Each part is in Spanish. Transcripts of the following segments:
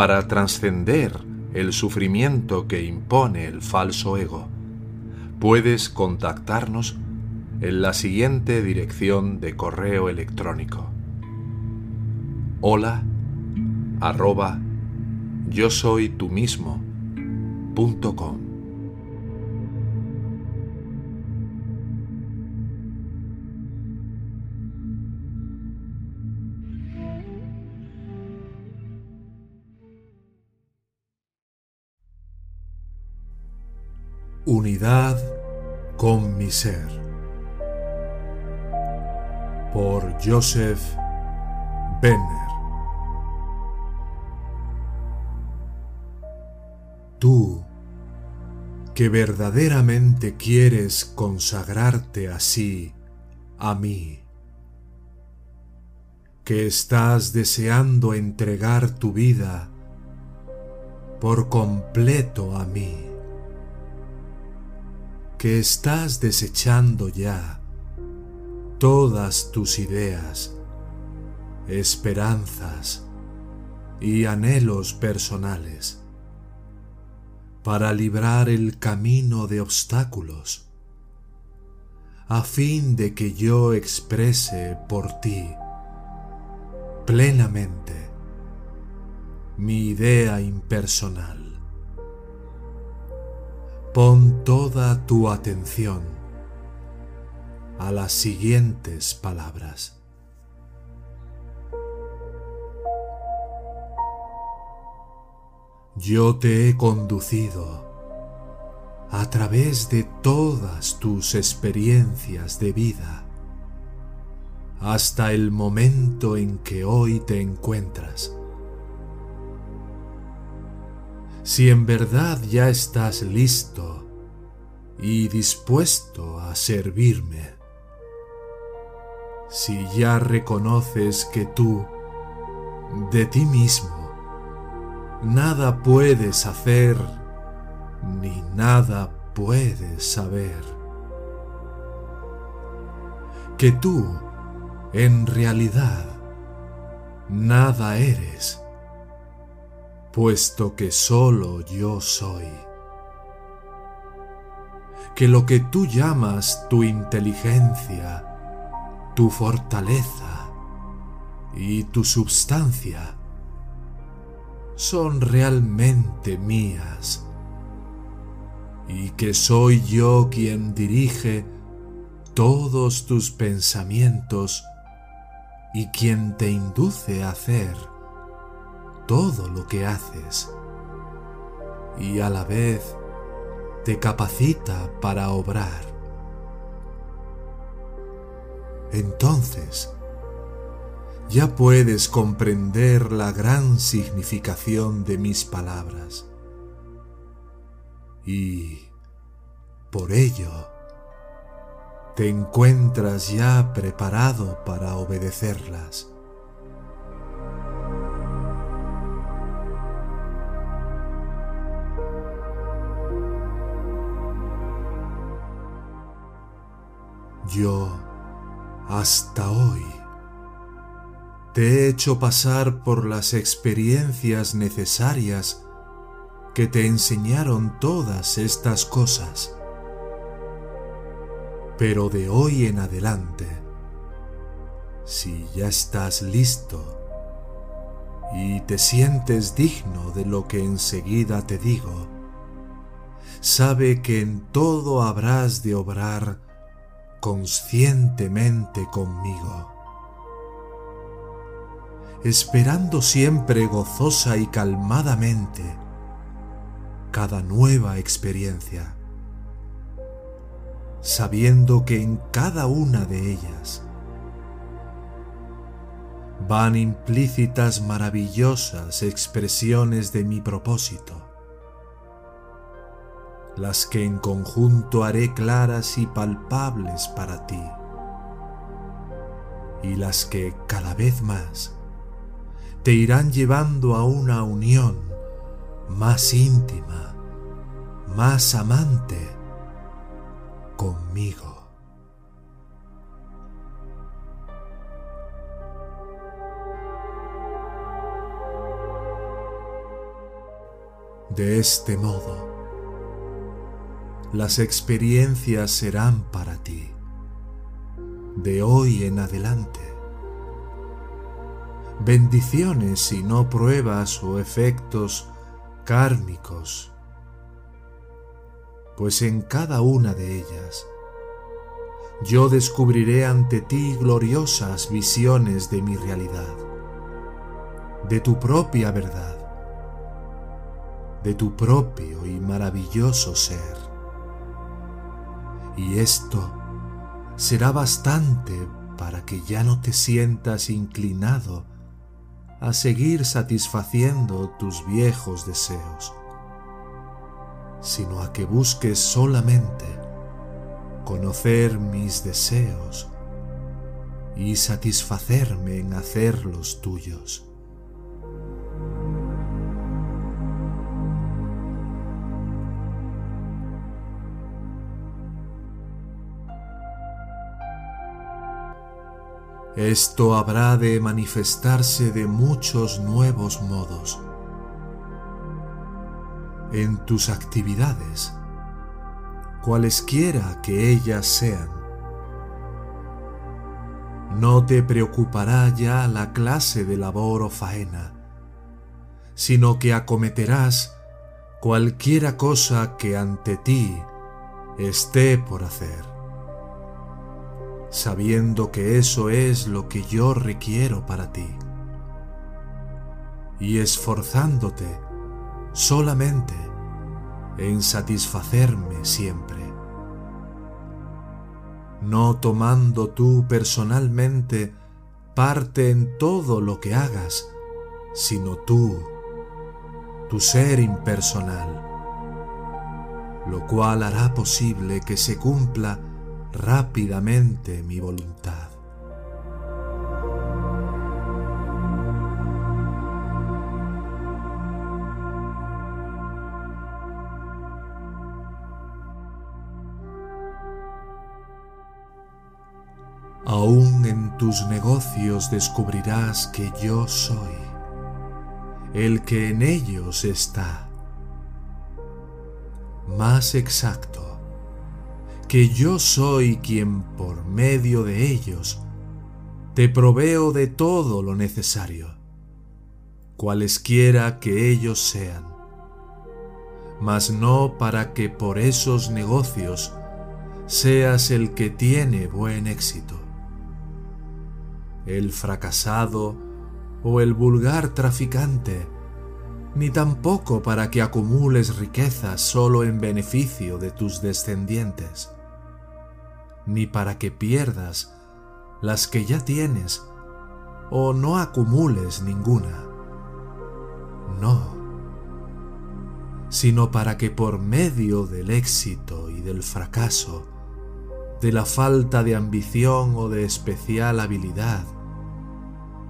para trascender el sufrimiento que impone el falso ego, puedes contactarnos en la siguiente dirección de correo electrónico. Hola arroba yo soy tú mismo. Unidad con mi ser. Por Joseph Benner. Tú, que verdaderamente quieres consagrarte así a mí, que estás deseando entregar tu vida por completo a mí que estás desechando ya todas tus ideas, esperanzas y anhelos personales para librar el camino de obstáculos, a fin de que yo exprese por ti plenamente mi idea impersonal. Pon toda tu atención a las siguientes palabras. Yo te he conducido a través de todas tus experiencias de vida hasta el momento en que hoy te encuentras. Si en verdad ya estás listo y dispuesto a servirme, si ya reconoces que tú, de ti mismo, nada puedes hacer ni nada puedes saber, que tú, en realidad, nada eres, puesto que solo yo soy. Que lo que tú llamas tu inteligencia, tu fortaleza y tu substancia son realmente mías y que soy yo quien dirige todos tus pensamientos y quien te induce a hacer todo lo que haces y a la vez te capacita para obrar. Entonces, ya puedes comprender la gran significación de mis palabras. Y por ello, te encuentras ya preparado para obedecerlas. Yo, hasta hoy, te he hecho pasar por las experiencias necesarias que te enseñaron todas estas cosas. Pero de hoy en adelante, si ya estás listo y te sientes digno de lo que enseguida te digo, sabe que en todo habrás de obrar conscientemente conmigo, esperando siempre gozosa y calmadamente cada nueva experiencia, sabiendo que en cada una de ellas van implícitas maravillosas expresiones de mi propósito, las que en conjunto haré claras y palpables para ti, y las que cada vez más te irán llevando a una unión más íntima, más amante conmigo. De este modo, las experiencias serán para ti de hoy en adelante. Bendiciones y no pruebas o efectos kármicos, pues en cada una de ellas yo descubriré ante ti gloriosas visiones de mi realidad, de tu propia verdad de tu propio y maravilloso ser. Y esto será bastante para que ya no te sientas inclinado a seguir satisfaciendo tus viejos deseos, sino a que busques solamente conocer mis deseos y satisfacerme en hacer los tuyos. Esto habrá de manifestarse de muchos nuevos modos. En tus actividades, cualesquiera que ellas sean. No te preocupará ya la clase de labor o faena, sino que acometerás cualquiera cosa que ante ti esté por hacer sabiendo que eso es lo que yo requiero para ti, y esforzándote solamente en satisfacerme siempre, no tomando tú personalmente parte en todo lo que hagas, sino tú, tu ser impersonal, lo cual hará posible que se cumpla rápidamente mi voluntad. Aún en tus negocios descubrirás que yo soy el que en ellos está. Más exacto, que yo soy quien por medio de ellos te proveo de todo lo necesario, cualesquiera que ellos sean, mas no para que por esos negocios seas el que tiene buen éxito. El fracasado o el vulgar traficante, ni tampoco para que acumules riquezas solo en beneficio de tus descendientes ni para que pierdas las que ya tienes o no acumules ninguna. No, sino para que por medio del éxito y del fracaso, de la falta de ambición o de especial habilidad,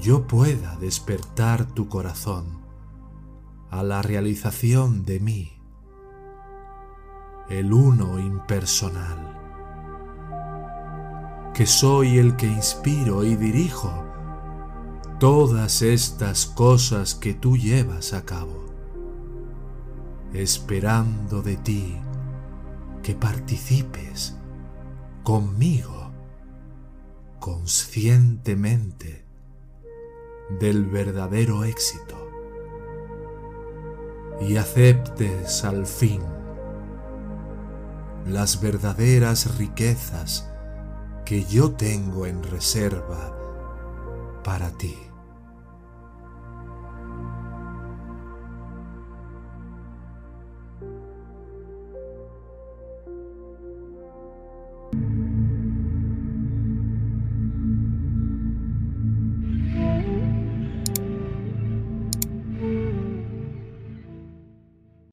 yo pueda despertar tu corazón a la realización de mí, el uno impersonal que soy el que inspiro y dirijo todas estas cosas que tú llevas a cabo, esperando de ti que participes conmigo conscientemente del verdadero éxito y aceptes al fin las verdaderas riquezas que yo tengo en reserva para ti.